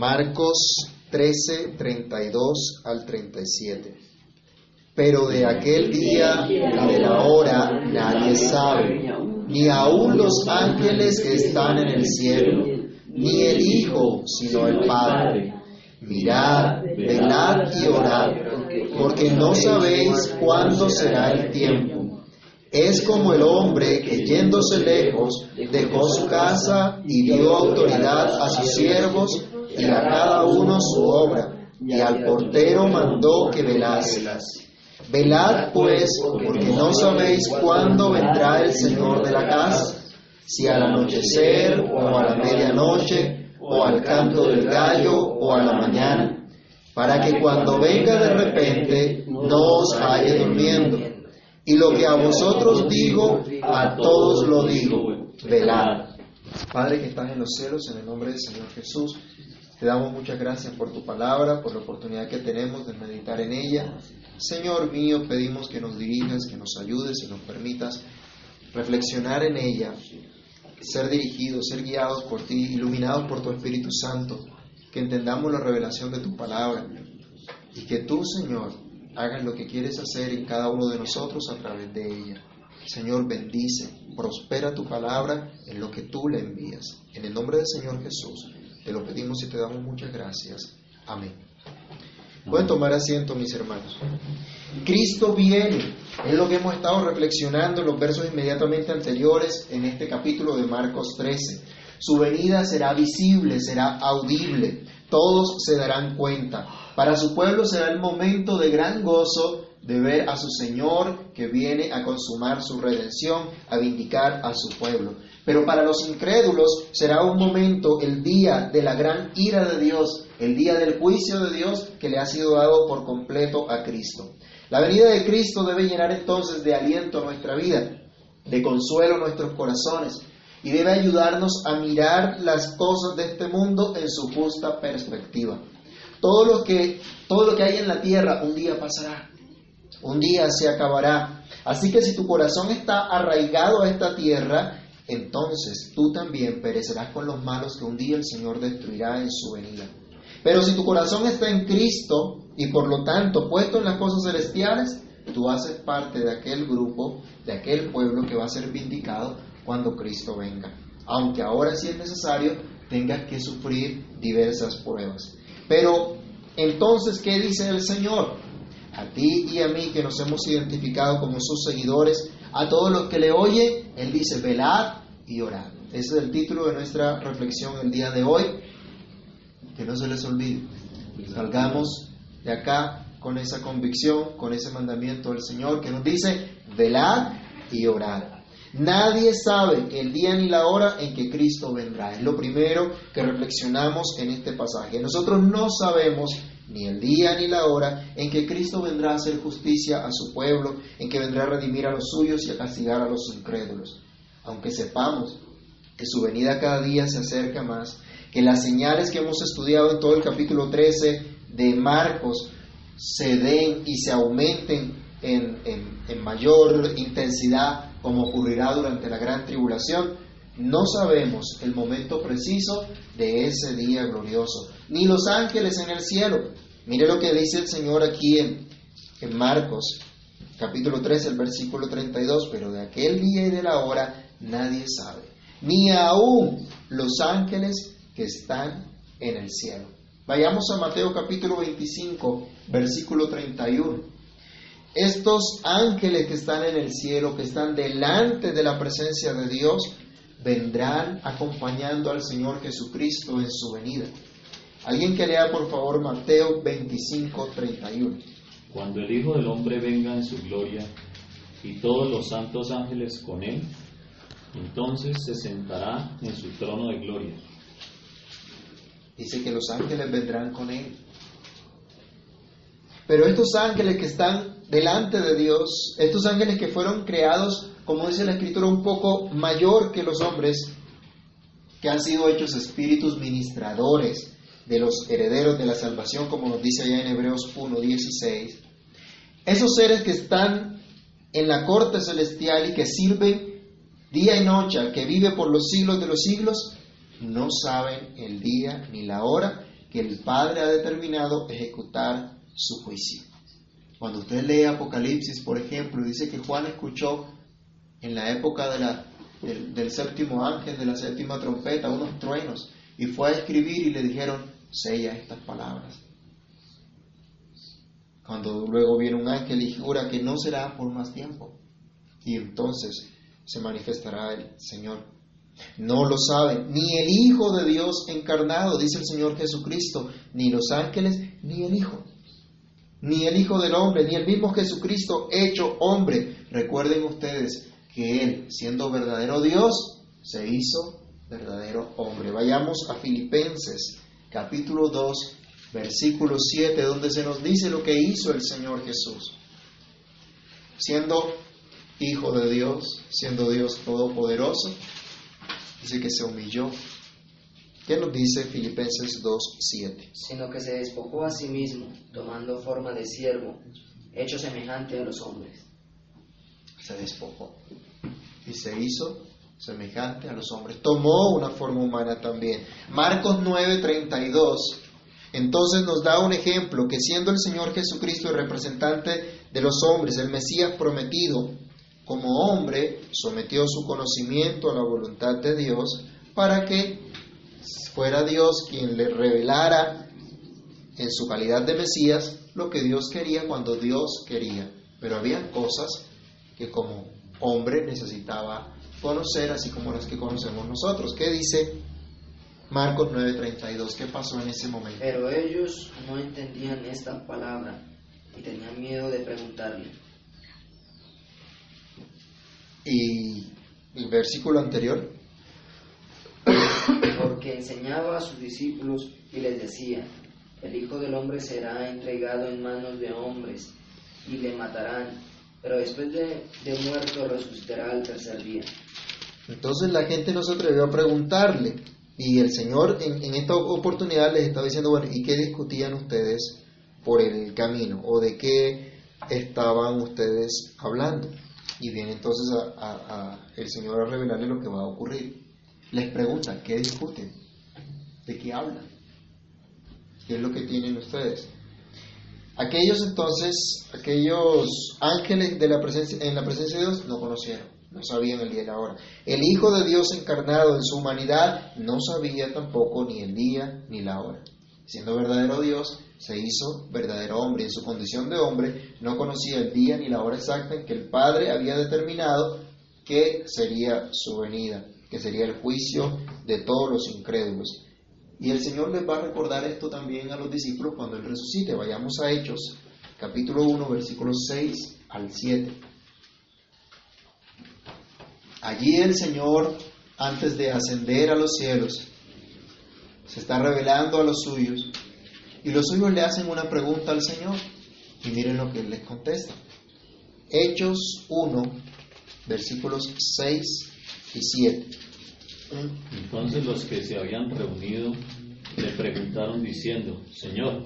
Marcos 13, 32 al 37. Pero de aquel día y de la hora nadie sabe, ni aun los ángeles que están en el cielo, ni el Hijo, sino el Padre. Mirad, velad y orad, porque no sabéis cuándo será el tiempo. Es como el hombre que yéndose lejos dejó su casa y dio autoridad a sus siervos y a cada uno su obra, y al portero mandó que velase. Velad pues, porque no sabéis cuándo vendrá el Señor de la casa, si al anochecer o a la medianoche o al canto del gallo o a la mañana, para que cuando venga de repente no os halle durmiendo. Y lo que a vosotros digo, a todos lo digo, velad. Padre que estás en los cielos, en el nombre del Señor Jesús, te damos muchas gracias por tu palabra, por la oportunidad que tenemos de meditar en ella. Señor mío, pedimos que nos dirijas, que nos ayudes y nos permitas reflexionar en ella, ser dirigidos, ser guiados por ti, iluminados por tu Espíritu Santo, que entendamos la revelación de tu palabra y que tú, Señor, hagas lo que quieres hacer en cada uno de nosotros a través de ella. Señor, bendice, prospera tu palabra en lo que tú le envías. En el nombre del Señor Jesús, te lo pedimos y te damos muchas gracias. Amén. Pueden tomar asiento, mis hermanos. Cristo viene. Es lo que hemos estado reflexionando en los versos inmediatamente anteriores en este capítulo de Marcos 13. Su venida será visible, será audible. Todos se darán cuenta. Para su pueblo será el momento de gran gozo de ver a su Señor que viene a consumar su redención, a vindicar a su pueblo. Pero para los incrédulos será un momento, el día de la gran ira de Dios, el día del juicio de Dios que le ha sido dado por completo a Cristo. La venida de Cristo debe llenar entonces de aliento nuestra vida, de consuelo nuestros corazones y debe ayudarnos a mirar las cosas de este mundo en su justa perspectiva. Todo lo que, todo lo que hay en la tierra un día pasará, un día se acabará. Así que si tu corazón está arraigado a esta tierra, entonces tú también perecerás con los malos que un día el Señor destruirá en su venida. Pero si tu corazón está en Cristo y por lo tanto puesto en las cosas celestiales, tú haces parte de aquel grupo, de aquel pueblo que va a ser vindicado cuando Cristo venga. Aunque ahora si es necesario tengas que sufrir diversas pruebas. Pero entonces, ¿qué dice el Señor? A ti y a mí que nos hemos identificado como sus seguidores, a todos los que le oyen, Él dice, velad y orad. Ese es el título de nuestra reflexión el día de hoy. Que no se les olvide. Salgamos de acá con esa convicción, con ese mandamiento del Señor que nos dice, velad y orad. Nadie sabe el día ni la hora en que Cristo vendrá. Es lo primero que reflexionamos en este pasaje. Nosotros no sabemos ni el día ni la hora en que Cristo vendrá a hacer justicia a su pueblo, en que vendrá a redimir a los suyos y a castigar a los incrédulos. Aunque sepamos que su venida cada día se acerca más, que las señales que hemos estudiado en todo el capítulo 13 de Marcos se den y se aumenten en, en mayor intensidad como ocurrirá durante la gran tribulación, no sabemos el momento preciso de ese día glorioso, ni los ángeles en el cielo. Mire lo que dice el Señor aquí en, Marcos, capítulo 13, el versículo 32, pero de aquel día y de la hora nadie sabe, ni aún los ángeles que están en el cielo. Vayamos a Mateo capítulo 25, versículo 31 estos ángeles que están en el cielo, que están delante de la presencia de Dios, vendrán acompañando al Señor Jesucristo en su venida. Alguien que lea por favor Mateo 25, 31. Cuando el Hijo del Hombre venga en su gloria y todos los santos ángeles con él, entonces se sentará en su trono de gloria. Dice que los ángeles vendrán con él. Pero estos ángeles que están delante de Dios, estos ángeles que fueron creados, como dice la escritura, un poco mayor que los hombres, que han sido hechos espíritus ministradores de los herederos de la salvación, como nos dice allá en Hebreos 1.16, esos seres que están en la corte celestial y que sirven día y noche al que vive por los siglos de los siglos, no saben el día ni la hora que el Padre ha determinado ejecutar su juicio. Cuando usted lee Apocalipsis, por ejemplo, dice que Juan escuchó en la época de la, del, del séptimo ángel, de la séptima trompeta, unos truenos, y fue a escribir y le dijeron, sella estas palabras. Cuando luego viene un ángel y jura que no será por más tiempo, y entonces se manifestará el Señor. No lo sabe ni el Hijo de Dios encarnado, dice el Señor Jesucristo, ni los ángeles, ni el Hijo, ni el Hijo del Hombre, ni el mismo Jesucristo hecho hombre. Recuerden ustedes que Él, siendo verdadero Dios, se hizo verdadero hombre. Vayamos a Filipenses capítulo 2, versículo 7, donde se nos dice lo que hizo el Señor Jesús. Siendo Hijo de Dios, siendo Dios Todopoderoso, dice que se humilló. ¿Qué nos dice Filipenses 2, 7? Sino que se despojó a sí mismo, tomando forma de siervo, hecho semejante a los hombres. Se despojó y se hizo semejante a los hombres. Tomó una forma humana también. Marcos 9, 32. Entonces nos da un ejemplo que siendo el Señor Jesucristo el representante de los hombres, el Mesías prometido, como hombre, sometió su conocimiento a la voluntad de Dios para que fuera Dios quien le revelara en su calidad de Mesías lo que Dios quería cuando Dios quería. Pero había cosas que como hombre necesitaba conocer, así como las que conocemos nosotros. ¿Qué dice Marcos 9:32? ¿Qué pasó en ese momento? Pero ellos no entendían esta palabra y tenían miedo de preguntarle. Y el versículo anterior, Porque enseñaba a sus discípulos y les decía, el Hijo del Hombre será entregado en manos de hombres y le matarán, pero después de, de muerto resucitará al tercer día. entonces la gente no se atrevió a preguntarle. Y el Señor en, en esta oportunidad les estaba diciendo, bueno, ¿y qué discutían ustedes por el camino? ¿O de qué estaban ustedes hablando? Y viene entonces a, a- a el Señor a revelarle lo que va a ocurrir. Les pregunta, ¿qué discuten? ¿De qué hablan? ¿Qué es lo que tienen ustedes? Aquellos entonces, aquellos ángeles de la presencia, en la presencia de Dios no conocieron, no sabían el día y la hora. El Hijo de Dios encarnado en su humanidad no sabía tampoco ni el día ni la hora. Siendo verdadero Dios, se hizo verdadero hombre. En su condición de hombre no conocía el día ni la hora exacta en que el Padre había determinado que sería su venida, que sería el juicio de todos los incrédulos. Y el Señor les va a recordar esto también a los discípulos cuando Él resucite. Vayamos a Hechos, capítulo 1, versículos 6 al 7. Allí el Señor, antes de ascender a los cielos, se está revelando a los suyos y los suyos le hacen una pregunta al Señor y miren lo que Él les contesta. Hechos 1, versículos 6 y 7. Entonces los que se habían reunido le preguntaron diciendo, Señor,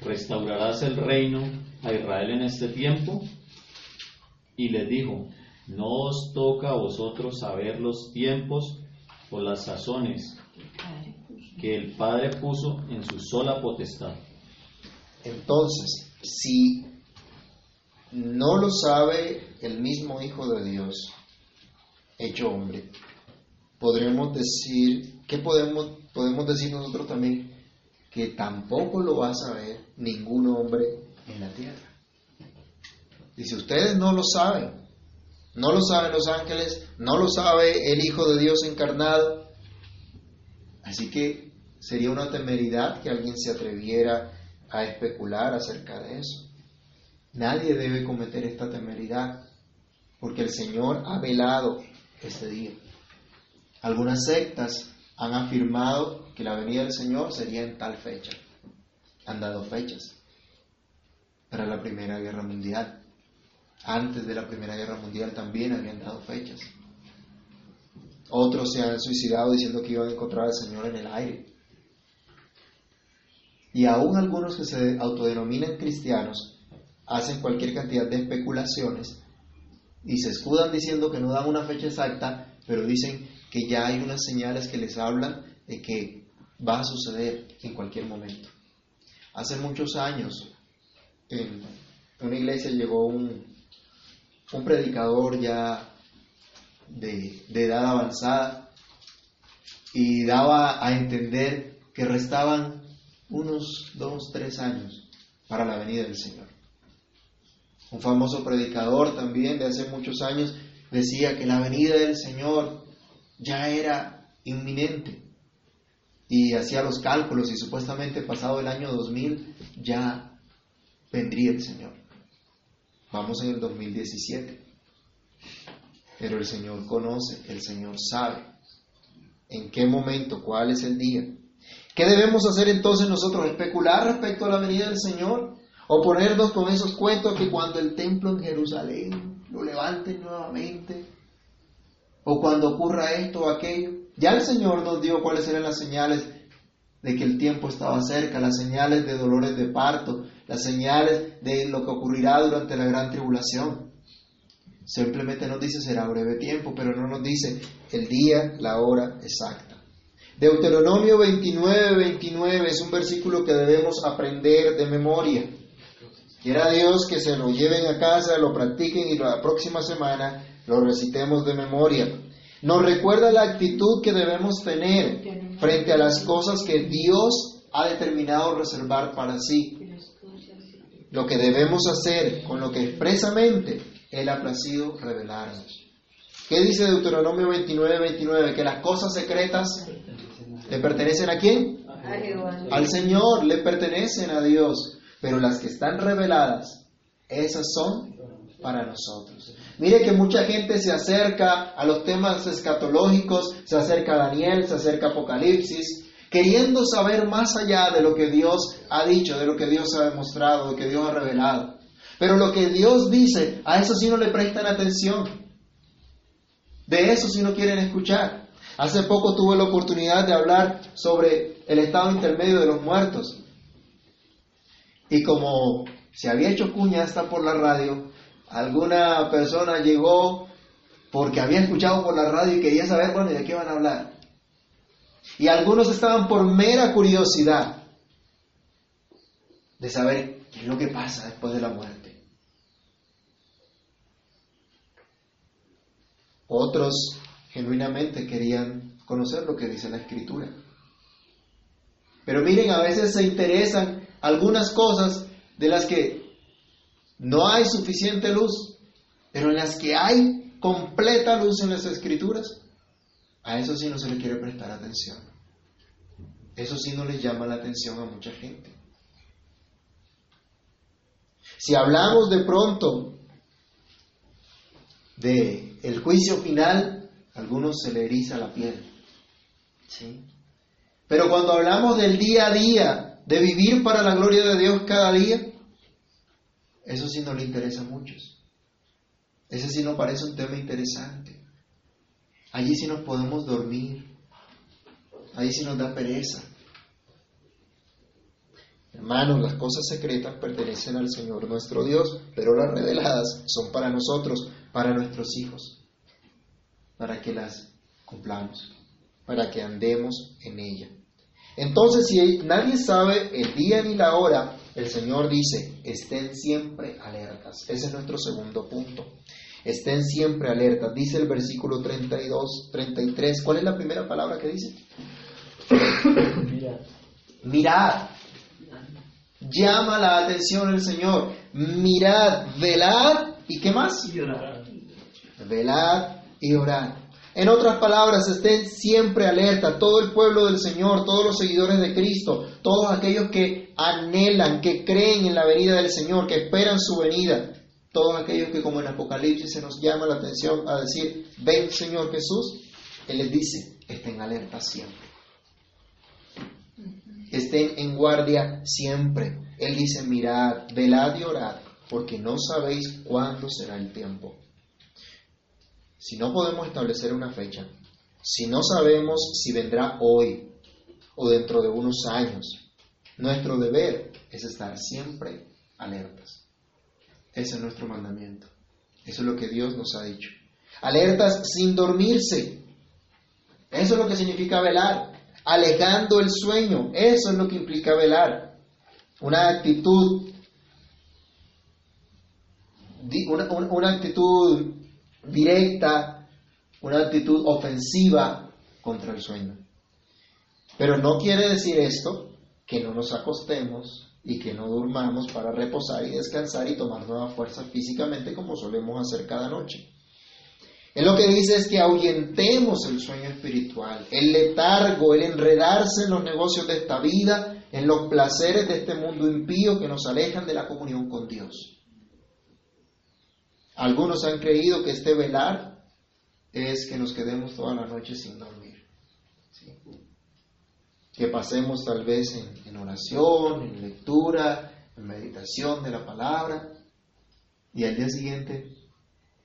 ¿restaurarás el reino a Israel en este tiempo? Y les dijo, no os toca a vosotros saber los tiempos o las sazones que el Padre puso en su sola potestad. Entonces, si no lo sabe el mismo Hijo de Dios, hecho hombre, podremos decir, ¿qué podemos, podemos decir nosotros también? Que tampoco lo va a saber ningún hombre en la tierra. Y si ustedes no lo saben, no lo saben los ángeles, no lo sabe el Hijo de Dios encarnado, así que sería una temeridad que alguien se atreviera a especular acerca de eso. Nadie debe cometer esta temeridad, porque el Señor ha velado este día. Algunas sectas han afirmado que la venida del Señor sería en tal fecha. Han dado fechas para la Primera Guerra Mundial. Antes de la Primera Guerra Mundial también habían dado fechas. Otros se han suicidado diciendo que iban a encontrar al Señor en el aire. Y aún algunos que se autodenominan cristianos hacen cualquier cantidad de especulaciones y se escudan diciendo que no dan una fecha exacta, pero dicen que ya hay unas señales que les hablan de que va a suceder en cualquier momento. Hace muchos años, en una iglesia llegó un, un predicador ya de, de edad avanzada y daba a entender que restaban unos dos, tres años para la venida del Señor. Un famoso predicador también de hace muchos años decía que la venida del Señor ya era inminente y hacía los cálculos y supuestamente pasado el año 2000 ya vendría el Señor. Vamos en el 2017. Pero el Señor conoce, el Señor sabe en qué momento, cuál es el día. ¿Qué debemos hacer entonces nosotros? ¿Especular respecto a la venida del Señor? ¿O ponernos con esos cuentos que cuando el templo en Jerusalén lo levanten nuevamente? ¿O cuando ocurra esto o aquello? Ya el Señor nos dio cuáles eran las señales de que el tiempo estaba cerca, las señales de dolores de parto, las señales de lo que ocurrirá durante la gran tribulación. Simplemente nos dice será breve tiempo, pero no nos dice el día, la hora exacta. Deuteronomio 29, 29 es un versículo que debemos aprender de memoria. Quiera Dios que se lo lleven a casa, lo practiquen y la próxima semana lo recitemos de memoria. Nos recuerda la actitud que debemos tener frente a las cosas que Dios ha determinado reservar para sí. Lo que debemos hacer con lo que expresamente Él ha placido revelarnos. ¿Qué dice Deuteronomio 29, 29? Que las cosas secretas le pertenecen a quién? Al Señor, le pertenecen a Dios. Pero las que están reveladas, esas son para nosotros. Mire que mucha gente se acerca a los temas escatológicos, se acerca a Daniel, se acerca a Apocalipsis, queriendo saber más allá de lo que Dios ha dicho, de lo que Dios ha demostrado, de lo que Dios ha revelado. Pero lo que Dios dice, a eso sí no le prestan atención. De eso sí no quieren escuchar. Hace poco tuve la oportunidad de hablar sobre el estado intermedio de los muertos. Y como se había hecho cuña hasta por la radio, alguna persona llegó porque había escuchado por la radio y quería saber, bueno, de qué van a hablar? Y algunos estaban por mera curiosidad de saber qué es lo que pasa después de la muerte. Otros genuinamente querían conocer lo que dice la escritura. Pero miren, a veces se interesan algunas cosas de las que no hay suficiente luz, pero en las que hay completa luz en las escrituras, a eso sí no se le quiere prestar atención. Eso sí no le llama la atención a mucha gente. Si hablamos de pronto de el juicio final, a algunos se le eriza la piel. ¿Sí? Pero cuando hablamos del día a día, de vivir para la gloria de Dios cada día, eso sí no le interesa a muchos. Ese sí nos parece un tema interesante. Allí sí nos podemos dormir. Allí sí nos da pereza. Hermanos, las cosas secretas pertenecen al Señor nuestro Dios, pero las reveladas son para nosotros, para nuestros hijos, para que las cumplamos, para que andemos en ella. Entonces, si nadie sabe el día ni la hora, el Señor dice, estén siempre alertas. Ese es nuestro segundo punto. Estén siempre alertas. Dice el versículo 32, 33. ¿Cuál es la primera palabra que dice? Mirad. Mirad. Llama la atención el Señor. Mirad, velad y qué más? Y orad. Velad y orad. En otras palabras, estén siempre alerta, todo el pueblo del Señor, todos los seguidores de Cristo, todos aquellos que anhelan, que creen en la venida del Señor, que esperan su venida, todos aquellos que como en Apocalipsis se nos llama la atención a decir, ven Señor Jesús, Él les dice, estén alerta siempre. Estén en guardia siempre. Él dice, mirad, velad y orad, porque no sabéis cuándo será el tiempo. Si no podemos establecer una fecha, si no sabemos si vendrá hoy o dentro de unos años, nuestro deber es estar siempre alertas. Ese es nuestro mandamiento. Eso es lo que Dios nos ha dicho. Alertas sin dormirse. Eso es lo que significa velar. alejando el sueño. Eso es lo que implica velar. Una actitud, una, una actitud directa, una actitud ofensiva contra el sueño. Pero no quiere decir esto que no nos acostemos y que no durmamos para reposar y descansar y tomar nueva fuerza físicamente como solemos hacer cada noche. Él lo que dice es que ahuyentemos el sueño espiritual, el letargo, el enredarse en los negocios de esta vida, en los placeres de este mundo impío que nos alejan de la comunión con Dios. Algunos han creído que este velar es que nos quedemos toda la noche sin dormir. Que pasemos tal vez en, en oración, en lectura, en meditación de la palabra y al día siguiente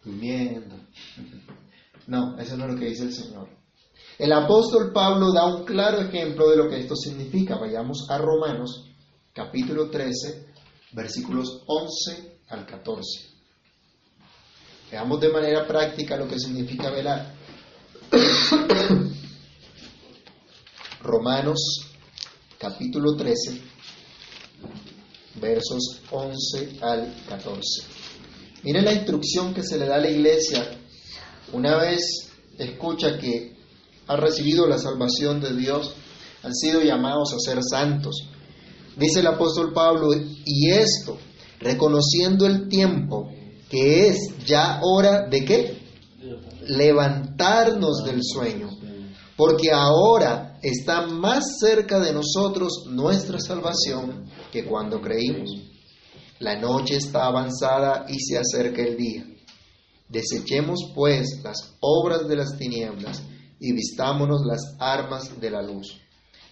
durmiendo. No, eso no es lo que dice el Señor. El apóstol Pablo da un claro ejemplo de lo que esto significa. Vayamos a Romanos capítulo 13, versículos 11 al 14. Veamos de manera práctica lo que significa velar. Romanos capítulo 13, versos 11 al 14. Mire la instrucción que se le da a la iglesia una vez escucha que ha recibido la salvación de Dios, han sido llamados a ser santos. Dice el apóstol Pablo, y esto, reconociendo el tiempo, que es ya hora de qué? Levantarnos del sueño, porque ahora está más cerca de nosotros nuestra salvación que cuando creímos. La noche está avanzada y se acerca el día. Desechemos pues las obras de las tinieblas y vistámonos las armas de la luz.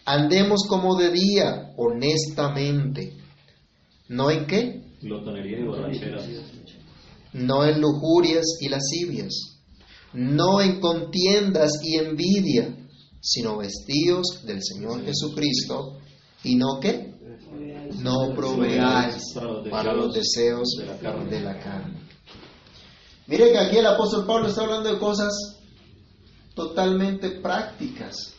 Andemos como de día, honestamente. ¿No en qué? Y. No en lujurias y lascivias. No en contiendas y envidia, sino vestidos del Señor Jesucristo. ¿Y no qué? no proveáis para los deseos de la carne. Mire que aquí el apóstol Pablo está hablando de cosas totalmente prácticas.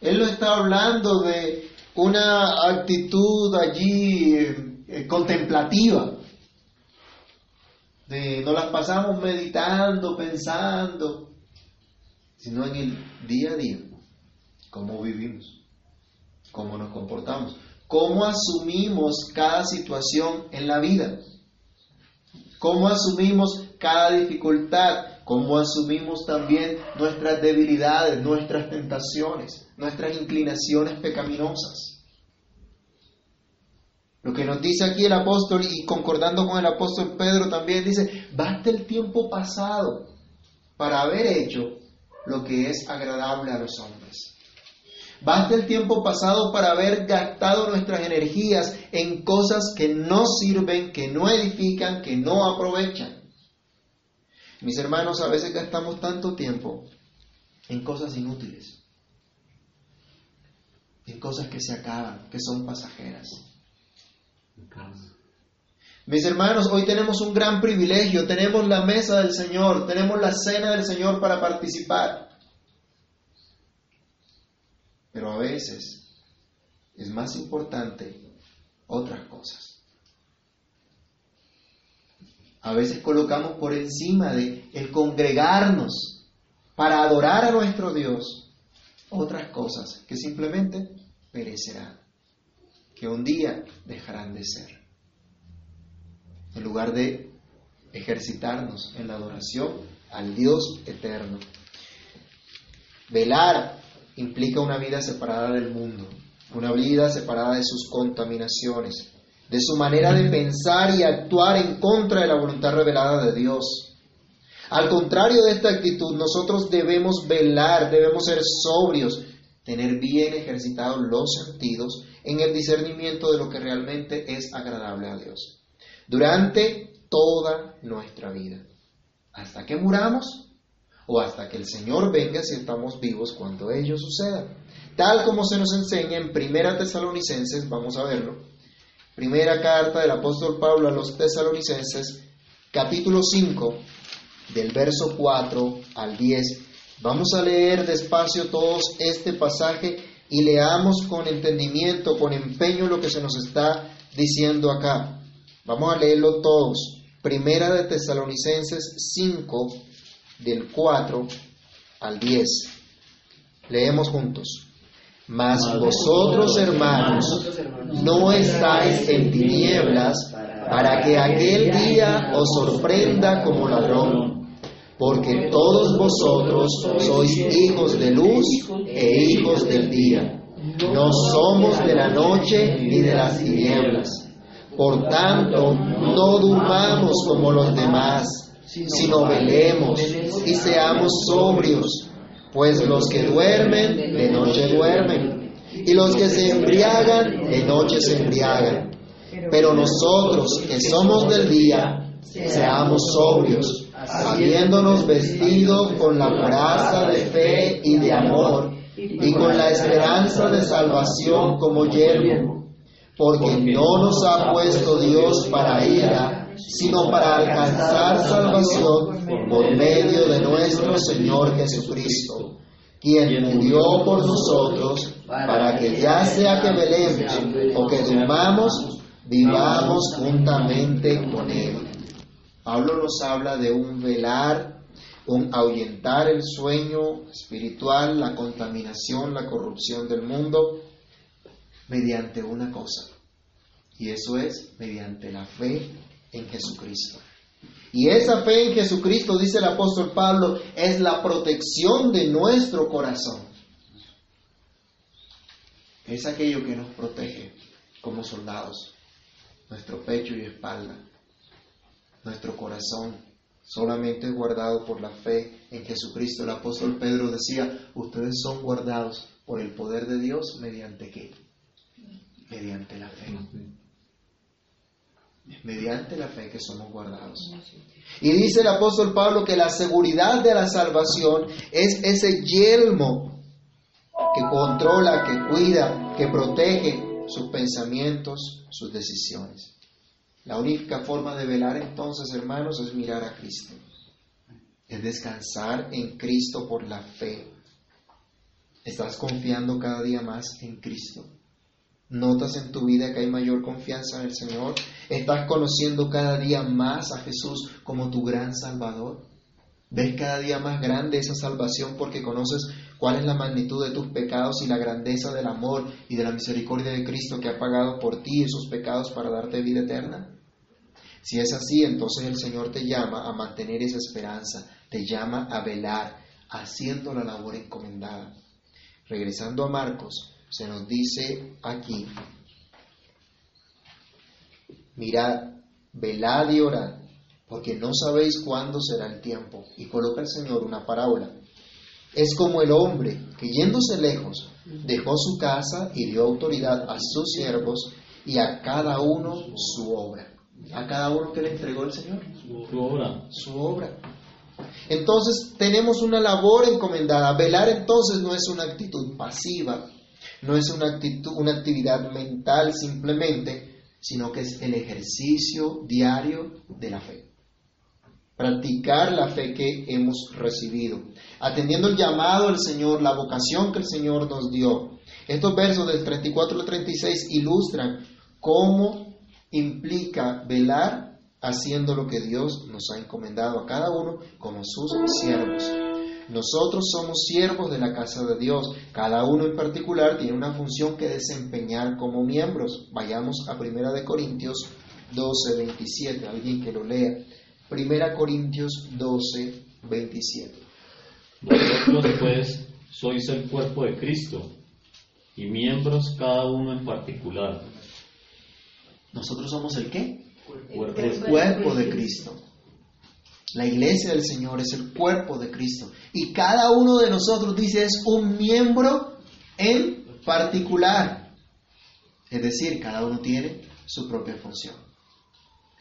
Él no está hablando de una actitud allí eh, contemplativa, no las pasamos meditando, pensando, sino en el día a día, cómo vivimos, cómo nos comportamos cómo asumimos cada situación en la vida, cómo asumimos cada dificultad, cómo asumimos también nuestras debilidades, nuestras tentaciones, nuestras inclinaciones pecaminosas. Lo que nos dice aquí el apóstol y concordando con el apóstol Pedro también dice, basta el tiempo pasado para haber hecho lo que es agradable a los hombres. Basta el tiempo pasado para haber gastado nuestras energías en cosas que no sirven, que no edifican, que no aprovechan. Mis hermanos, a veces gastamos tanto tiempo en cosas inútiles, en cosas que se acaban, que son pasajeras. Mis hermanos, hoy tenemos un gran privilegio, tenemos la mesa del Señor, tenemos la cena del Señor para participar. Pero a veces es más importante otras cosas. A veces colocamos por encima de el congregarnos para adorar a nuestro Dios otras cosas que simplemente perecerán, que un día dejarán de ser. En lugar de ejercitarnos en la adoración al Dios eterno. Velar implica una vida separada del mundo, una vida separada de sus contaminaciones, de su manera de pensar y actuar en contra de la voluntad revelada de Dios. Al contrario de esta actitud, nosotros debemos velar, debemos ser sobrios, tener bien ejercitados los sentidos en el discernimiento de lo que realmente es agradable a Dios. Durante toda nuestra vida. Hasta que muramos, o hasta que el Señor venga si estamos vivos cuando ello suceda. Tal como se nos enseña en Primera Tesalonicenses, vamos a verlo. Primera carta del apóstol Pablo a los Tesalonicenses, capítulo 5, del verso 4 al 10, Vamos a leer despacio todos este pasaje y leamos con entendimiento, con empeño lo que se nos está diciendo acá. Vamos a leerlo todos. Primera de Tesalonicenses 5, del 4 al 10. Leemos juntos. Mas vosotros, hermanos, no estáis en tinieblas para que aquel día os sorprenda como ladrón, porque todos vosotros sois hijos de luz e hijos del día. No somos de la noche ni de las tinieblas. Por tanto, no durmamos como los demás, sino velemos y seamos sobrios, pues los que duermen, de noche duermen, y los que se embriagan, de noche se embriagan. Pero nosotros que somos del día, seamos sobrios, habiéndonos vestido con la coraza de fe y de amor, y con la esperanza de salvación como yermo, porque no nos ha puesto Dios para ira, sino para alcanzar salvación por medio de nuestro Señor Jesucristo, quien murió por nosotros, para que ya sea que velemos o que durmamos, vivamos juntamente con Él. Pablo nos habla de un velar, un ahuyentar el sueño espiritual, la contaminación, la corrupción del mundo, mediante una cosa, y eso es mediante la fe en Jesucristo. Y esa fe en Jesucristo, dice el apóstol Pablo, es la protección de nuestro corazón. Es aquello que nos protege como soldados, nuestro pecho y espalda, nuestro corazón, solamente guardado por la fe en Jesucristo. El apóstol Pedro decía, ustedes son guardados por el poder de Dios mediante qué? Mediante la fe mediante la fe que somos guardados. Y dice el apóstol Pablo que la seguridad de la salvación es ese yelmo que controla, que cuida, que protege sus pensamientos, sus decisiones. La única forma de velar entonces, hermanos, es mirar a Cristo. Es descansar en Cristo por la fe. Estás confiando cada día más en Cristo. ¿Notas en tu vida que hay mayor confianza en el Señor? ¿Estás conociendo cada día más a Jesús como tu gran Salvador? ¿Ves cada día más grande esa salvación porque conoces cuál es la magnitud de tus pecados y la grandeza del amor y de la misericordia de Cristo que ha pagado por ti esos pecados para darte vida eterna? Si es así, entonces el Señor te llama a mantener esa esperanza, te llama a velar, haciendo la labor encomendada. Regresando a Marcos, se nos dice aquí, mirad, velad y orad, porque no sabéis cuándo será el tiempo. Y coloca el Señor una parábola. Es como el hombre que yéndose lejos dejó su casa y dio autoridad a sus siervos y a cada uno su obra. A cada uno que le entregó el Señor. Su obra. Su obra. Entonces tenemos una labor encomendada. Velar entonces no es una actitud pasiva, no es una, actitud, una actividad mental simplemente, sino que es el ejercicio diario de la fe. Practicar la fe que hemos recibido, atendiendo el llamado del Señor, la vocación que el Señor nos dio. Estos versos del 34 al 36 ilustran cómo implica velar haciendo lo que Dios nos ha encomendado a cada uno como sus siervos. Nosotros somos siervos de la casa de Dios. Cada uno en particular tiene una función que desempeñar como miembros. Vayamos a 1 de Corintios 12, 27. Alguien que lo lea. 1 Corintios 12, 27. Vosotros pues sois el cuerpo de Cristo y miembros cada uno en particular. ¿Nosotros somos el qué? Cuerpo. El cuerpo de Cristo. La iglesia del Señor es el cuerpo de Cristo. Y cada uno de nosotros, dice, es un miembro en particular. Es decir, cada uno tiene su propia función.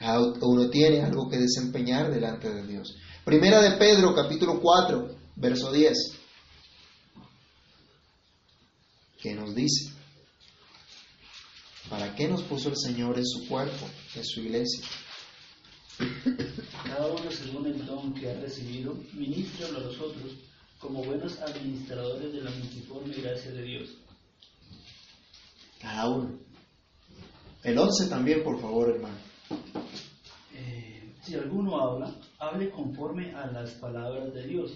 Uno tiene algo que desempeñar delante de Dios. Primera de Pedro, capítulo 4, verso 10. ¿Qué nos dice? ¿Para qué nos puso el Señor en su cuerpo, en su iglesia? Cada uno según el don que ha recibido, ministra a los otros como buenos administradores de la multiforme gracia de Dios. Cada uno. El 11 también, por favor, hermano. Eh, si alguno habla, hable conforme a las palabras de Dios.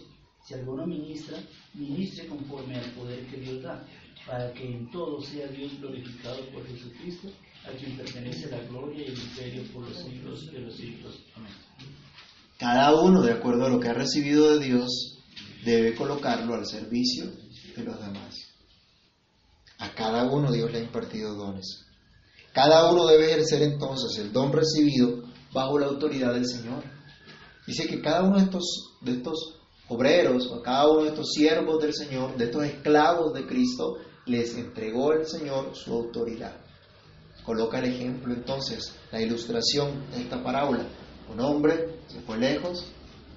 Si alguno ministra, ministre conforme al poder que Dios da, para que en todo sea Dios glorificado por Jesucristo, a quien pertenece la gloria y el imperio por los siglos de los siglos. Amén. Cada uno, de acuerdo a lo que ha recibido de Dios, debe colocarlo al servicio de los demás. A cada uno Dios le ha impartido dones. Cada uno debe ejercer entonces el don recibido bajo la autoridad del Señor. Dice que cada uno de estos, de estos obreros, o cada uno de estos siervos del Señor, de estos esclavos de Cristo, les entregó el Señor su autoridad. Coloca el ejemplo entonces, la ilustración de esta parábola. Un hombre se fue lejos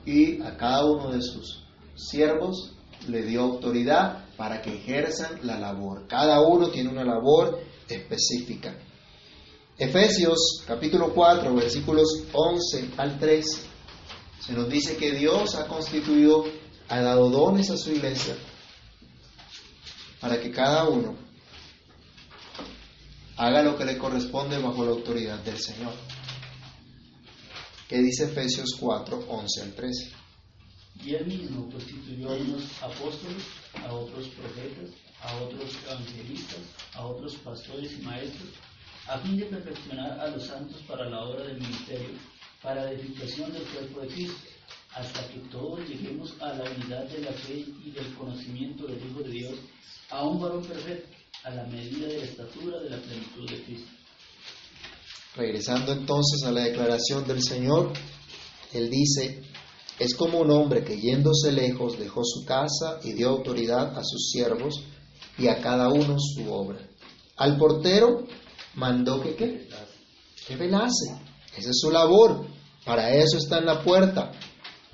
y a cada uno de sus siervos le dio autoridad para que ejerzan la labor. Cada uno tiene una labor específica. Efesios capítulo 4 versículos 11 al 13 se nos dice que Dios ha constituido, ha dado dones a su iglesia para que cada uno haga lo que le corresponde bajo la autoridad del Señor. ¿Qué dice Efesios 4, 11 al 13? Y él mismo constituyó a unos apóstoles, a otros profetas, a otros evangelistas, a otros pastores y maestros, a fin de perfeccionar a los santos para la obra del ministerio, para la edificación del cuerpo de Cristo, hasta que todos lleguemos a la unidad de la fe y del conocimiento del Hijo de Dios, a un varón perfecto, a la medida de la estatura de la plenitud de Cristo. Regresando entonces a la declaración del Señor, Él dice, es como un hombre que yéndose lejos dejó su casa y dio autoridad a sus siervos y a cada uno su obra. Al portero mandó que qué? Que velase. Esa es su labor. Para eso está en la puerta.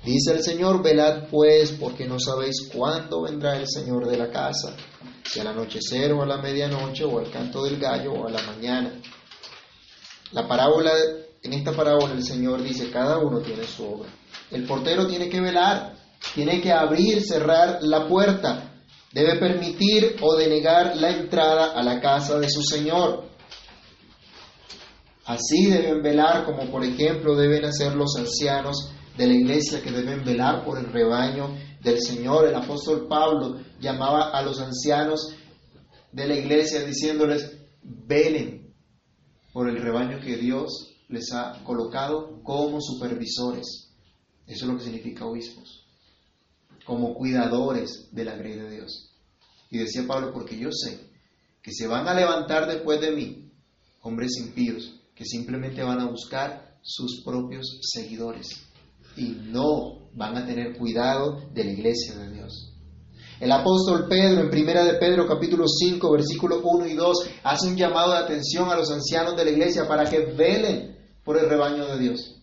Dice el Señor, velad pues, porque no sabéis cuándo vendrá el Señor de la casa, si al anochecer o a la medianoche o al canto del gallo o a la mañana. La parábola, en esta parábola el Señor dice, cada uno tiene su obra. El portero tiene que velar, tiene que abrir, cerrar la puerta, debe permitir o denegar la entrada a la casa de su Señor. Así deben velar como por ejemplo deben hacer los ancianos de la iglesia que deben velar por el rebaño del Señor. El apóstol Pablo llamaba a los ancianos de la iglesia diciéndoles, velen por el rebaño que Dios les ha colocado como supervisores. Eso es lo que significa obispos, como cuidadores de la grey de Dios. Y decía Pablo, porque yo sé que se van a levantar después de mí hombres impíos que simplemente van a buscar sus propios seguidores y no van a tener cuidado de la iglesia de Dios. El apóstol Pedro en Primera de Pedro capítulo 5 versículos 1 y 2 hace un llamado de atención a los ancianos de la iglesia para que velen por el rebaño de Dios,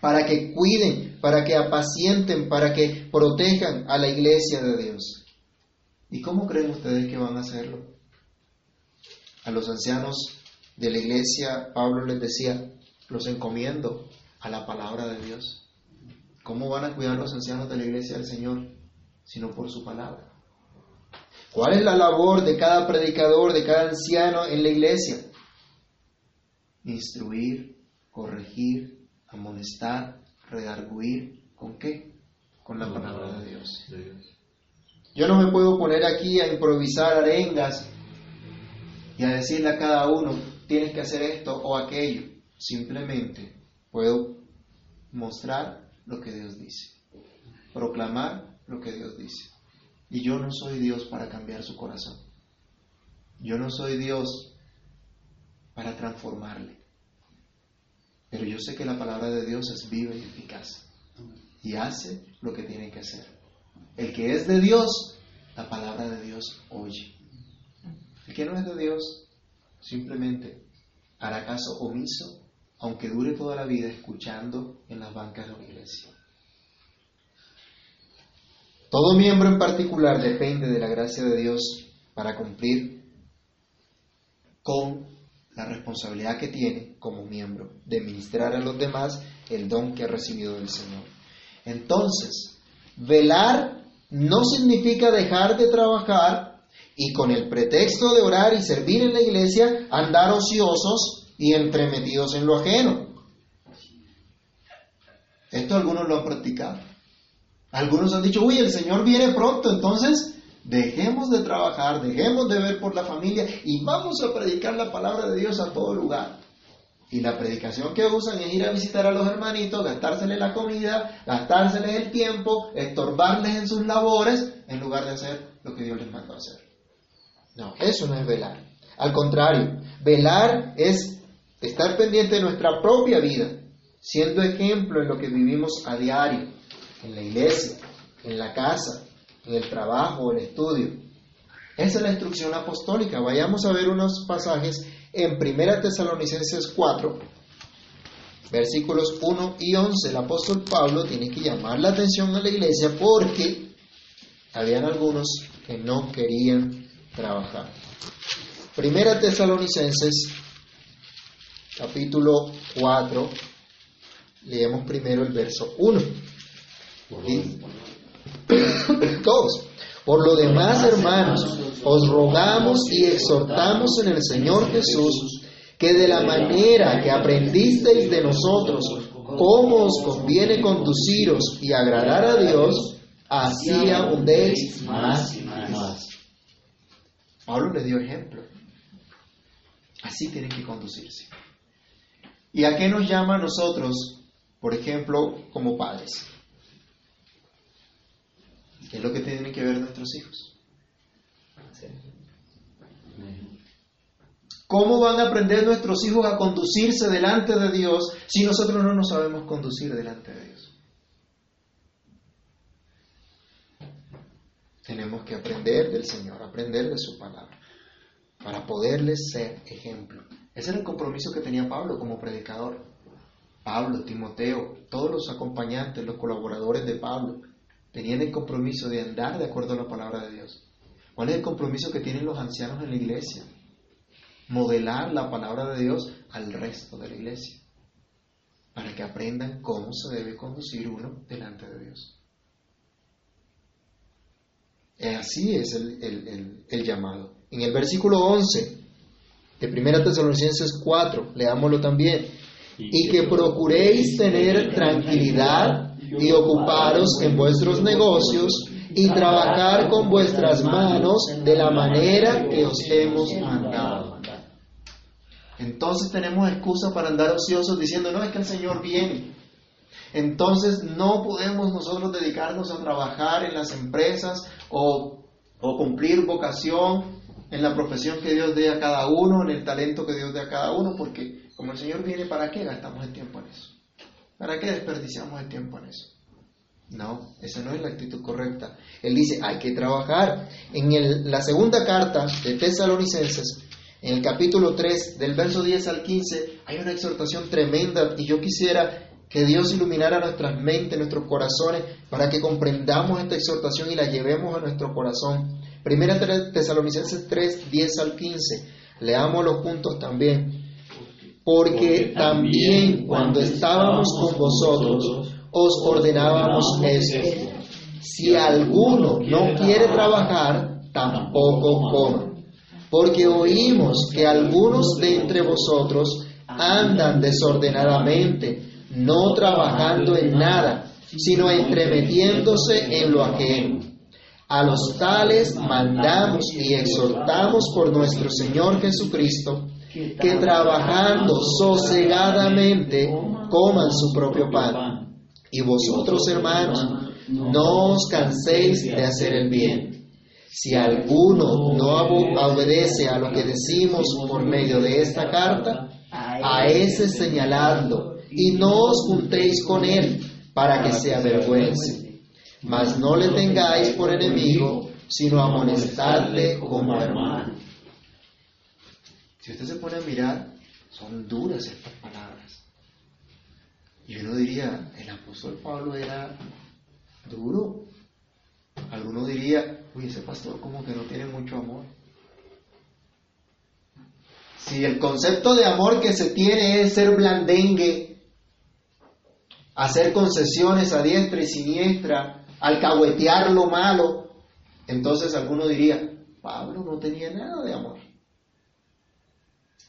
para que cuiden, para que apacienten, para que protejan a la iglesia de Dios. ¿Y cómo creen ustedes que van a hacerlo? A los ancianos de la iglesia, Pablo les decía, los encomiendo a la palabra de Dios. ¿Cómo van a cuidar los ancianos de la iglesia del Señor? Sino por su palabra. ¿Cuál es la labor de cada predicador, de cada anciano en la iglesia? Instruir, corregir, amonestar, redarguir. ¿Con qué? Con la palabra de Dios. Yo no me puedo poner aquí a improvisar arengas y a decirle a cada uno, tienes que hacer esto o aquello. Simplemente puedo mostrar lo que Dios dice, proclamar lo que Dios dice. Y yo no soy Dios para cambiar su corazón. Yo no soy Dios para transformarle. Pero yo sé que la palabra de Dios es viva y eficaz. Y hace lo que tiene que hacer. El que es de Dios, la palabra de Dios oye. El que no es de Dios, simplemente hará caso omiso, aunque dure toda la vida escuchando en las bancas de una iglesia. Todo miembro en particular depende de la gracia de Dios para cumplir con la responsabilidad que tiene como miembro de ministrar a los demás el don que ha recibido del Señor. Entonces, velar no significa dejar de trabajar y con el pretexto de orar y servir en la iglesia andar ociosos y entremetidos en lo ajeno. Esto algunos lo han practicado. Algunos han dicho, uy, el Señor viene pronto, entonces dejemos de trabajar, dejemos de ver por la familia y vamos a predicar la palabra de Dios a todo lugar. Y la predicación que usan es ir a visitar a los hermanitos, gastárseles la comida, gastárseles el tiempo, estorbarles en sus labores, en lugar de hacer lo que Dios les mandó hacer. No, eso no es velar. Al contrario, velar es estar pendiente de nuestra propia vida, siendo ejemplo en lo que vivimos a diario, en la iglesia, en la casa, en el trabajo, en el estudio. Esa es la instrucción apostólica. Vayamos a ver unos pasajes en 1 Tesalonicenses 4, versículos 1 y 11. El apóstol Pablo tiene que llamar la atención a la iglesia porque habían algunos que no querían trabajar. Primera Tesalonicenses, capítulo 4, leemos primero el verso 1. Todos. Por lo demás, hermanos, os rogamos y exhortamos en el Señor Jesús que de la manera que aprendisteis de nosotros cómo os conviene conduciros y agradar a Dios, así abundéis más y más. Pablo le dio ejemplo. Así tienen que conducirse. ¿Y a qué nos llama a nosotros, por ejemplo, como padres? ¿Qué es lo que tienen que ver nuestros hijos? ¿Cómo van a aprender nuestros hijos a conducirse delante de Dios si nosotros no nos sabemos conducir delante de Dios? Tenemos que aprender del Señor, aprender de su palabra, para poderles ser ejemplo. Ese era el compromiso que tenía Pablo como predicador. Pablo, Timoteo, todos los acompañantes, los colaboradores de Pablo, tenían el compromiso de andar de acuerdo a la palabra de Dios. ¿Cuál es el compromiso que tienen los ancianos en la iglesia? Modelar la palabra de Dios al resto de la iglesia, para que aprendan cómo se debe conducir uno delante de Dios. Así es el, el llamado. En el versículo 11 de 1 Tesalonicenses 4, leámoslo también, y que procuréis tener tranquilidad y ocuparos en vuestros negocios y trabajar con vuestras manos de la manera que os hemos mandado. Entonces tenemos excusa para andar ociosos diciendo, no, es que el Señor viene. Entonces no podemos nosotros dedicarnos a trabajar en las empresas o, cumplir vocación en la profesión que Dios dé a cada uno, en el talento que Dios dé a cada uno, porque como el Señor viene, ¿para qué gastamos el tiempo en eso? ¿Para qué desperdiciamos el tiempo en eso? No, esa no es la actitud correcta. Él dice, hay que trabajar. En la segunda carta de Tesalonicenses, en el capítulo 3, del verso 10 al 15, hay una exhortación tremenda y yo quisiera que Dios iluminara nuestras mentes, nuestros corazones, para que comprendamos esta exhortación y la llevemos a nuestro corazón. Primera Tesalonicenses 3, 10 al 15. Leámoslo juntos también. Porque también cuando estábamos con vosotros, os ordenábamos esto. Si alguno no quiere trabajar, tampoco coma. Porque oímos que algunos de entre vosotros andan desordenadamente, no trabajando en nada, sino entremetiéndose en lo ajeno. A los tales mandamos y exhortamos por nuestro Señor Jesucristo que trabajando sosegadamente coman su propio pan y vosotros, hermanos, no os canséis de hacer el bien. Si alguno no obedece a lo que decimos por medio de esta carta, a ese señaladlo y no os juntéis con él para que se avergüence. Mas no le tengáis por enemigo, sino amonestadle como hermano. Si usted se pone a mirar, son duras estas palabras. Y uno diría, el apóstol Pablo era duro. Alguno diría, uy, ese pastor como que no tiene mucho amor. Si el concepto de amor que se tiene es ser blandengue, hacer concesiones a diestra y siniestra, alcahuetear lo malo, entonces alguno diría, Pablo no tenía nada de amor.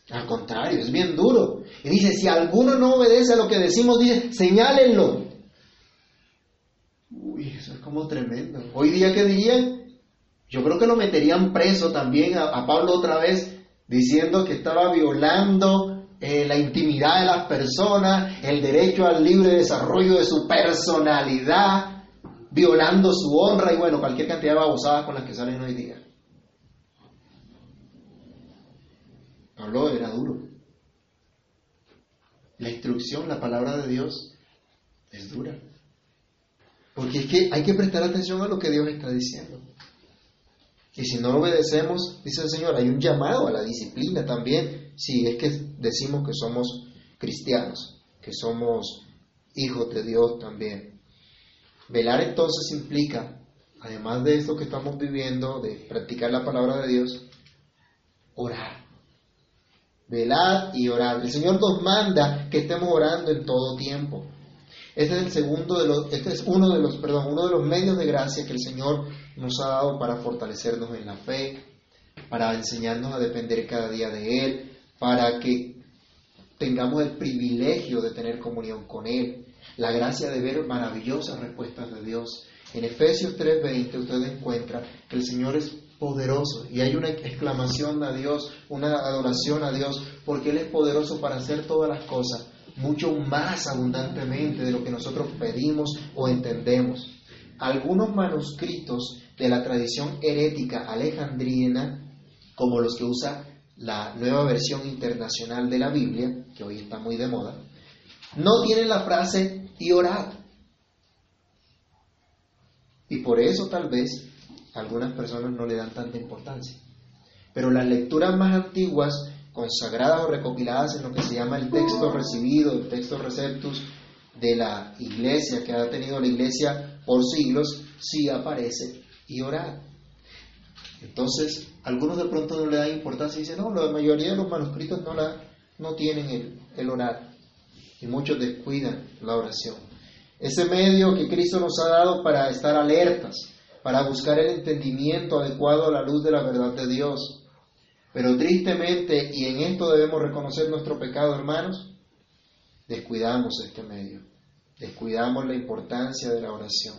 Al contrario, es bien duro. Y dice, si alguno no obedece a lo que decimos, dice, señálenlo. Uy, eso es como tremendo. Hoy día, ¿qué dirían? Yo creo que lo meterían preso también a, Pablo otra vez, diciendo que estaba violando eh, la intimidad de las personas, el derecho al libre desarrollo de su personalidad, violando su honra y bueno, cualquier cantidad de babosadas con las que salen hoy día. Pablo era duro. La instrucción, la palabra de Dios es dura. Porque es que hay que prestar atención a lo que Dios está diciendo. Y si no obedecemos, dice el Señor, hay un llamado a la disciplina también, si es que decimos que somos cristianos, que somos hijos de Dios también. Velar entonces implica, además de esto que estamos viviendo, de practicar la palabra de Dios, orar. Velar y orar. El Señor nos manda que estemos orando en todo tiempo. Este es el segundo de los, este es uno de los, perdón, uno de los medios de gracia que el Señor nos ha dado para fortalecernos en la fe, para enseñarnos a depender cada día de Él, para que tengamos el privilegio de tener comunión con Él, la gracia de ver maravillosas respuestas de Dios. En Efesios 3:20 usted encuentra que el Señor es poderoso y hay una exclamación a Dios, una adoración a Dios, porque Él es poderoso para hacer todas las cosas mucho más abundantemente de lo que nosotros pedimos o entendemos. Algunos manuscritos de la tradición herética alejandrina, como los que usa la nueva versión internacional de la Biblia, que hoy está muy de moda, no tienen la frase y orad. Y por eso tal vez algunas personas no le dan tanta importancia. Pero las lecturas más antiguas consagradas o recopiladas en lo que se llama el texto recibido, el texto receptus de la iglesia, que ha tenido la iglesia por siglos, sí aparece y orar. Entonces, algunos de pronto no le dan importancia y dicen, no, la mayoría de los manuscritos no, la, no tienen el, el orar. Y muchos descuidan la oración. Ese medio que Cristo nos ha dado para estar alertas, para buscar el entendimiento adecuado a la luz de la verdad de Dios, pero tristemente, y en esto debemos reconocer nuestro pecado, hermanos, descuidamos este medio, descuidamos la importancia de la oración.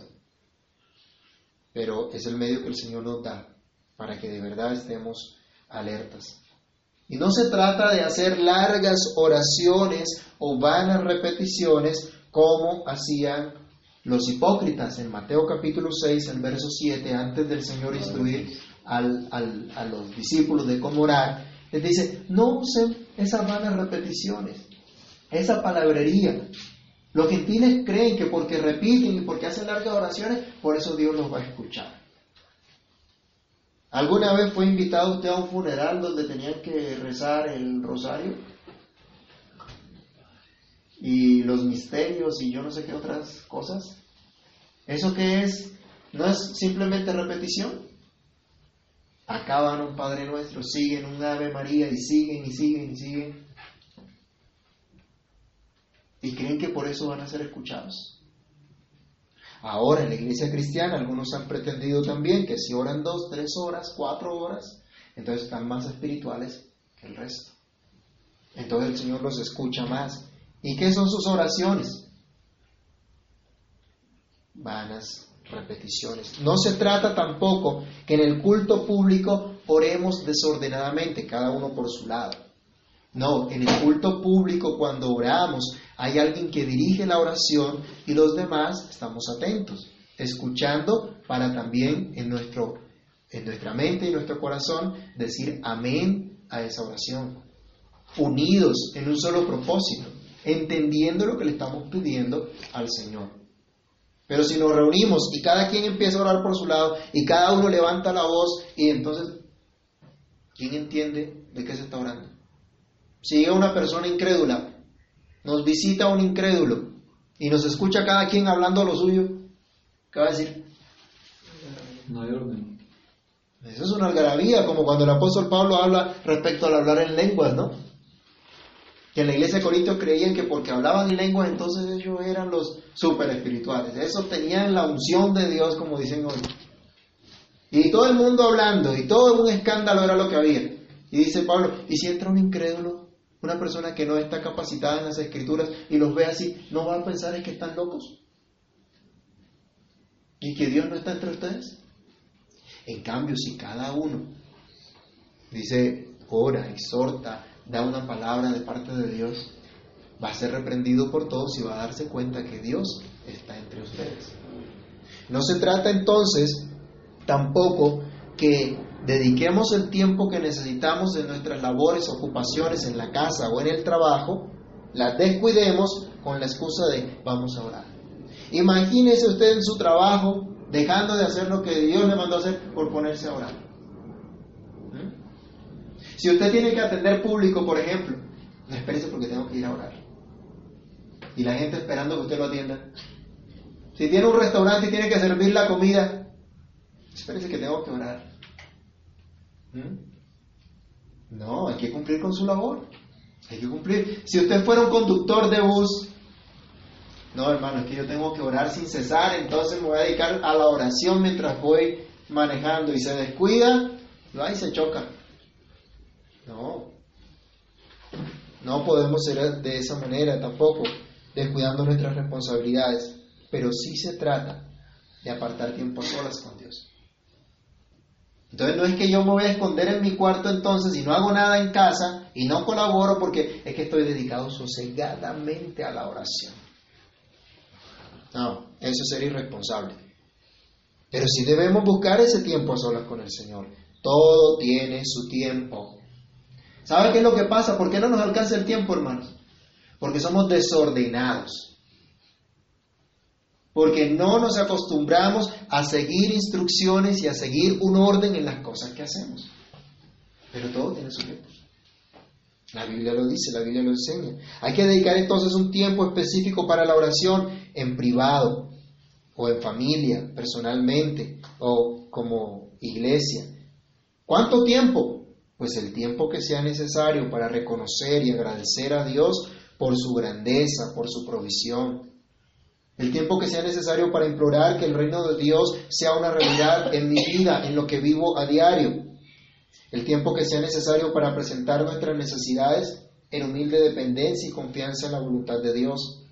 Pero es el medio que el Señor nos da para que de verdad estemos alertas. Y no se trata de hacer largas oraciones o vanas repeticiones como hacían los hipócritas en Mateo capítulo 6, en verso 7, antes del Señor instruir al, a los discípulos de cómo orar, les dice, no usen esas vanas repeticiones, esa palabrería. Los gentiles creen que porque repiten y porque hacen largas oraciones, por eso Dios los va a escuchar. ¿Alguna vez fue invitado usted a un funeral donde tenían que rezar el rosario? Y los misterios y yo no sé qué otras cosas. ¿Eso qué es? ¿No es simplemente repetición? acaban un Padre Nuestro, siguen un Ave María y siguen y siguen y siguen. Y creen que por eso van a ser escuchados. Ahora en la iglesia cristiana algunos han pretendido también que si oran dos, tres horas, cuatro horas, entonces están más espirituales que el resto. Entonces el Señor los escucha más. ¿Y qué son sus oraciones? Vanas, repeticiones. No se trata tampoco que en el culto público oremos desordenadamente, cada uno por su lado. No, en el culto público cuando oramos hay alguien que dirige la oración y los demás estamos atentos, escuchando para también en, nuestro, en nuestra mente y nuestro corazón decir amén a esa oración, unidos en un solo propósito, entendiendo lo que le estamos pidiendo al Señor. Pero si nos reunimos y cada quien empieza a orar por su lado y cada uno levanta la voz y entonces, ¿quién entiende de qué se está orando? Si llega una persona incrédula, nos visita un incrédulo y nos escucha cada quien hablando lo suyo, ¿qué va a decir? No hay orden. Eso es una algarabía, como cuando el apóstol Pablo habla respecto al hablar en lenguas, ¿no? Que en la iglesia de Corintios creían que porque hablaban en lenguas entonces ellos eran los super espirituales. Esos tenían la unción de Dios, como dicen hoy. Y todo el mundo hablando, y todo un escándalo era lo que había. Y dice Pablo, ¿y si entra un incrédulo, una persona que no está capacitada en las escrituras y los ve así, no va a pensar que están locos? ¿Y que Dios no está entre ustedes? En cambio, si cada uno dice, ora, exhorta, da una palabra de parte de Dios, va a ser reprendido por todos y va a darse cuenta que Dios está entre ustedes. No se trata entonces tampoco que dediquemos el tiempo que necesitamos en nuestras labores, ocupaciones en la casa o en el trabajo, las descuidemos con la excusa de vamos a orar. Imagínese usted en su trabajo dejando de hacer lo que Dios le mandó a hacer por ponerse a orar. ¿Mm? Si usted tiene que atender público, por ejemplo, no espérese porque tengo que ir a orar. Y la gente esperando que usted lo atienda. Si tiene un restaurante y tiene que servir la comida, espérese que tengo que orar. No, hay que cumplir con su labor. Hay que cumplir. Si usted fuera un conductor de bus, no, hermano, es que yo tengo que orar sin cesar, entonces me voy a dedicar a la oración mientras voy manejando y se descuida, va y se choca. No, no podemos ser de esa manera tampoco, descuidando nuestras responsabilidades, pero sí se trata de apartar tiempo solas con Dios. Entonces no es que yo me voy a esconder en mi cuarto entonces y no hago nada en casa y no colaboro porque es que estoy dedicado sosegadamente a la oración. No, eso sería irresponsable. Pero sí debemos buscar ese tiempo a solas con el Señor. Todo tiene su tiempo. ¿Sabe qué es lo que pasa? ¿Por qué no nos alcanza el tiempo, hermanos? Porque somos desordenados. Porque no nos acostumbramos a seguir instrucciones y a seguir un orden en las cosas que hacemos. Pero todo tiene su tiempo. La Biblia lo dice, la Biblia lo enseña. Hay que dedicar entonces un tiempo específico para la oración en privado o en familia, personalmente o como iglesia. ¿Cuánto tiempo? Pues el tiempo que sea necesario para reconocer y agradecer a Dios por su grandeza, por su provisión. El tiempo que sea necesario para implorar que el reino de Dios sea una realidad en mi vida, en lo que vivo a diario el tiempo que sea necesario para presentar nuestras necesidades en humilde dependencia y confianza en la voluntad de Dios,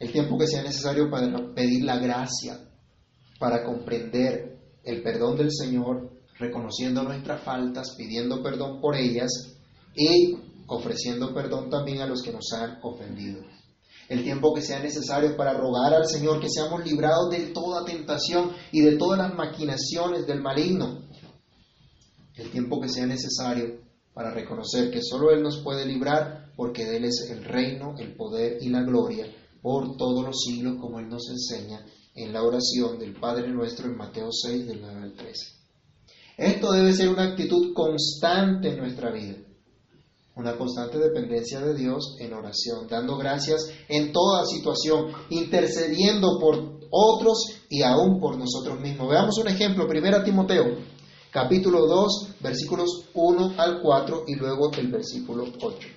el tiempo que sea necesario para pedir la gracia, para comprender el perdón del Señor, reconociendo nuestras faltas, pidiendo perdón por ellas y ofreciendo perdón también a los que nos han ofendido. El tiempo que sea necesario para rogar al Señor que seamos librados de toda tentación y de todas las maquinaciones del maligno, el tiempo que sea necesario para reconocer que solo Él nos puede librar porque Él es el reino, el poder y la gloria por todos los siglos como Él nos enseña en la oración del Padre nuestro en Mateo 6 del 9 al 13. Esto debe ser una actitud constante en nuestra vida, una constante dependencia de Dios en oración, dando gracias en toda situación, intercediendo por otros y aún por nosotros mismos. Veamos un ejemplo, 1 Timoteo capítulo 2, versículos 1 al 4 y luego el versículo 8.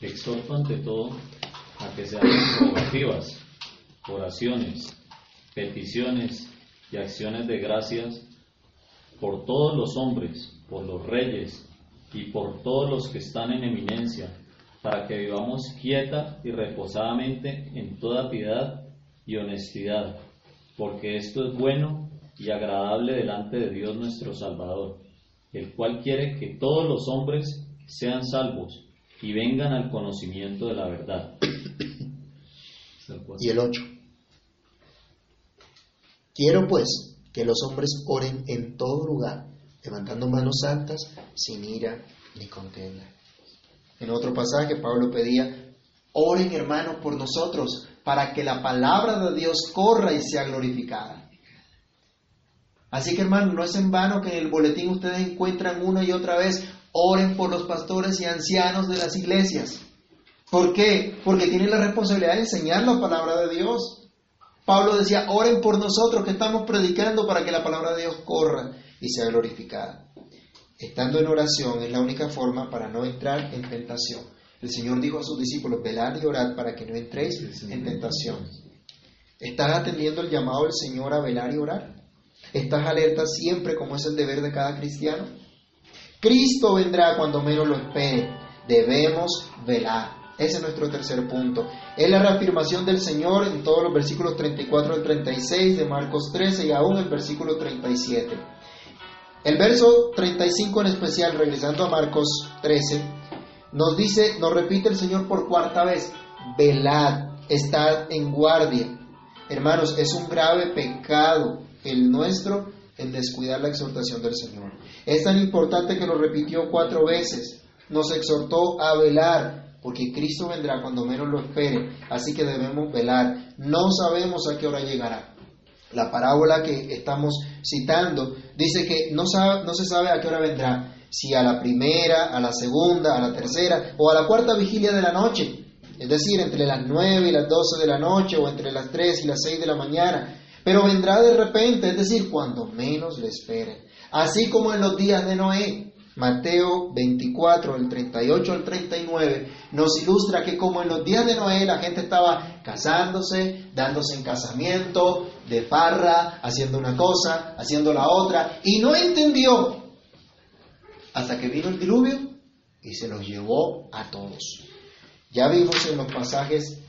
Exhorto ante todo a que se hagan rogativas, oraciones, peticiones y acciones de gracias por todos los hombres, por los reyes y por todos los que están en eminencia, para que vivamos quieta y reposadamente en toda piedad y honestidad, porque esto es bueno y agradable delante de Dios nuestro Salvador, el cual quiere que todos los hombres sean salvos y vengan al conocimiento de la verdad. Y el 8. Quiero pues que los hombres oren en todo lugar, levantando manos santas, sin ira ni contenda. En otro pasaje Pablo pedía, oren hermanos por nosotros, para que la palabra de Dios corra y sea glorificada. Así que hermano, no es en vano que en el boletín ustedes encuentran una y otra vez, oren por los pastores y ancianos de las iglesias. ¿Por qué? Porque tienen la responsabilidad de enseñar la palabra de Dios. Pablo decía, oren por nosotros que estamos predicando para que la palabra de Dios corra y sea glorificada. Estando en oración es la única forma para no entrar en tentación. El Señor dijo a sus discípulos, velad y orad para que no entréis en tentación. ¿Estás atendiendo el llamado del Señor a velar y orar? ¿Estás alerta siempre como es el deber de cada cristiano? Cristo vendrá cuando menos lo espere. Debemos velar. Ese es nuestro tercer punto. Es la reafirmación del Señor en todos los versículos 34 al 36 de Marcos 13 y aún el versículo 37. El verso 35 en especial, regresando a Marcos 13, nos dice, nos repite el Señor por cuarta vez, velad, estad en guardia. Hermanos, es un grave pecado el nuestro el descuidar la exhortación del Señor. Es tan importante que lo repitió cuatro veces. Nos exhortó a velar, porque Cristo vendrá cuando menos lo espere. Así que debemos velar. No sabemos a qué hora llegará. La parábola que estamos citando dice que no, no se sabe a qué hora vendrá. Si a la primera, a la segunda, a la tercera o a la cuarta vigilia de la noche. Es decir, entre las nueve y las doce de la noche o entre las tres y las seis de la mañana pero vendrá de repente, es decir, cuando menos le esperen. Así como en los días de Noé. Mateo 24, el 38 al 39, nos ilustra que como en los días de Noé la gente estaba casándose, dándose en casamiento, de parra, haciendo una cosa, haciendo la otra, y no entendió hasta que vino el diluvio y se los llevó a todos. Ya vimos en los pasajes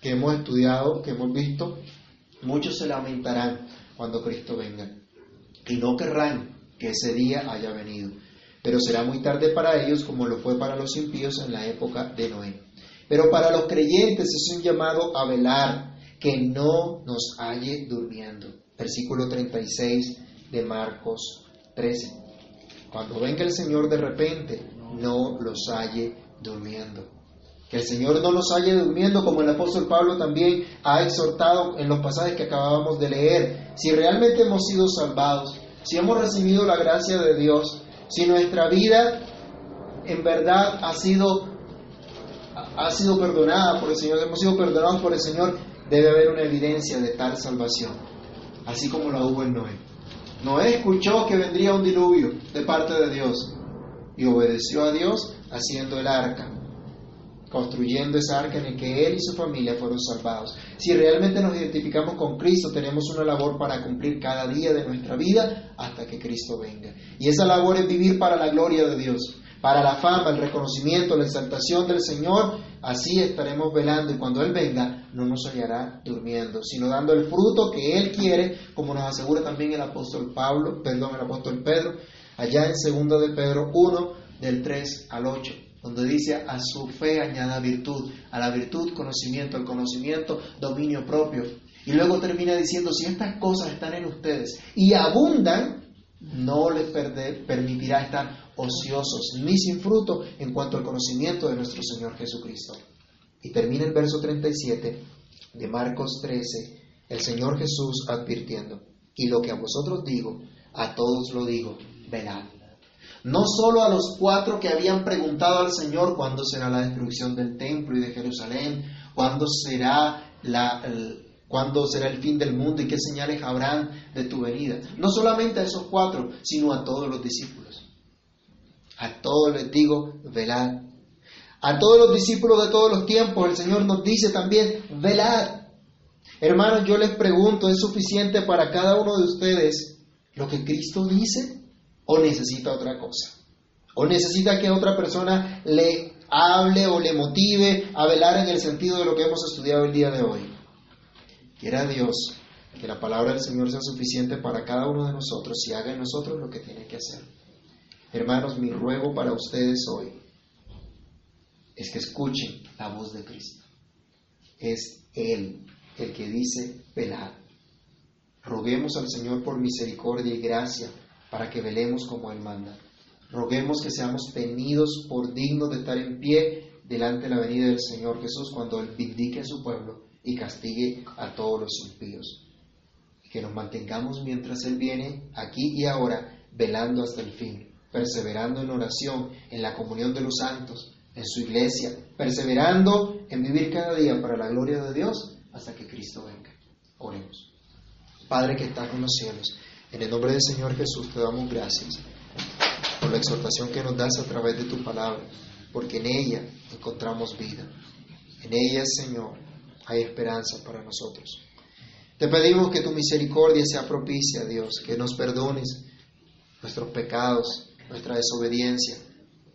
que hemos estudiado, que hemos visto, Muchos se lamentarán cuando Cristo venga y no querrán que ese día haya venido. Pero será muy tarde para ellos como lo fue para los impíos en la época de Noé. Pero para los creyentes es un llamado a velar, que no nos halle durmiendo. Versículo 36 de Marcos 13. Cuando venga el Señor de repente, no los halle durmiendo. Que el Señor no nos haya durmiendo como el apóstol Pablo también ha exhortado en los pasajes que acabábamos de leer. Si realmente hemos sido salvados, si hemos recibido la gracia de Dios, si nuestra vida en verdad ha sido, ha sido perdonada por el Señor, hemos sido perdonados por el Señor, debe haber una evidencia de tal salvación, así como la hubo en Noé. Noé escuchó que vendría un diluvio de parte de Dios y obedeció a Dios haciendo el arca construyendo esa arca en el que él y su familia fueron salvados. Si realmente nos identificamos con Cristo, tenemos una labor para cumplir cada día de nuestra vida hasta que Cristo venga. Y esa labor es vivir para la gloria de Dios, para la fama, el reconocimiento, la exaltación del Señor. Así estaremos velando y cuando Él venga no nos hallará durmiendo, sino dando el fruto que Él quiere, como nos asegura también el apóstol Pablo, perdón, el apóstol Pedro, allá en 2 de Pedro 1, del 3 al 8 donde dice a su fe añada virtud, a la virtud conocimiento, al conocimiento dominio propio. Y luego termina diciendo, si estas cosas están en ustedes y abundan, no les permitirá estar ociosos ni sin fruto en cuanto al conocimiento de nuestro Señor Jesucristo. Y termina el verso 37 de Marcos 13, el Señor Jesús advirtiendo, y lo que a vosotros digo, a todos lo digo, velad no solo a los cuatro que habían preguntado al Señor cuándo será la destrucción del templo y de Jerusalén, cuándo será la, el, cuándo será el fin del mundo y qué señales habrán de tu venida. No solamente a esos cuatro, sino a todos los discípulos. A todos les digo, velad. A todos los discípulos de todos los tiempos, el Señor nos dice también, velad. Hermanos, yo les pregunto, ¿es suficiente para cada uno de ustedes lo que Cristo dice? O necesita otra cosa. O necesita que otra persona le hable o le motive a velar en el sentido de lo que hemos estudiado el día de hoy. Quiera Dios que la palabra del Señor sea suficiente para cada uno de nosotros y haga en nosotros lo que tiene que hacer. Hermanos, mi ruego para ustedes hoy es que escuchen la voz de Cristo. Es Él el que dice velar. Roguemos al Señor por misericordia y gracia para que velemos como Él manda. Roguemos que seamos tenidos por dignos de estar en pie delante de la venida del Señor Jesús cuando Él vindique a su pueblo y castigue a todos los impíos. Que nos mantengamos mientras Él viene aquí y ahora, velando hasta el fin, perseverando en oración, en la comunión de los santos, en su iglesia, perseverando en vivir cada día para la gloria de Dios hasta que Cristo venga. Oremos. Padre que está con los cielos. En el nombre del Señor Jesús te damos gracias por la exhortación que nos das a través de tu palabra, porque en ella encontramos vida. En ella, Señor, hay esperanza para nosotros. Te pedimos que tu misericordia sea propicia, Dios, que nos perdones nuestros pecados, nuestra desobediencia,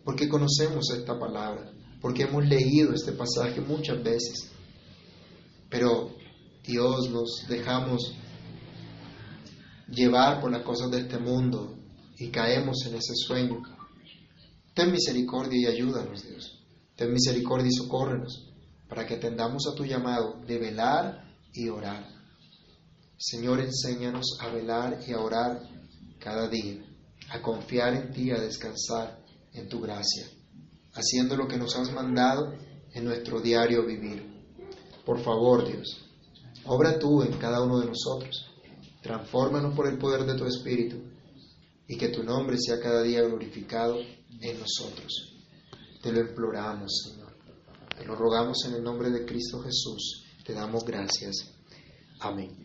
porque conocemos esta palabra, porque hemos leído este pasaje muchas veces. Pero, Dios, nos dejamos llevar por las cosas de este mundo y caemos en ese sueño. Ten misericordia y ayúdanos, Dios. Ten misericordia y socórrenos para que atendamos a tu llamado de velar y orar. Señor, enséñanos a velar y a orar cada día, a confiar en ti, a descansar en tu gracia, haciendo lo que nos has mandado en nuestro diario vivir. Por favor, Dios, obra tú en cada uno de nosotros, transfórmanos por el poder de tu Espíritu y que tu nombre sea cada día glorificado en nosotros. Te lo imploramos, Señor. Te lo rogamos en el nombre de Cristo Jesús. Te damos gracias. Amén.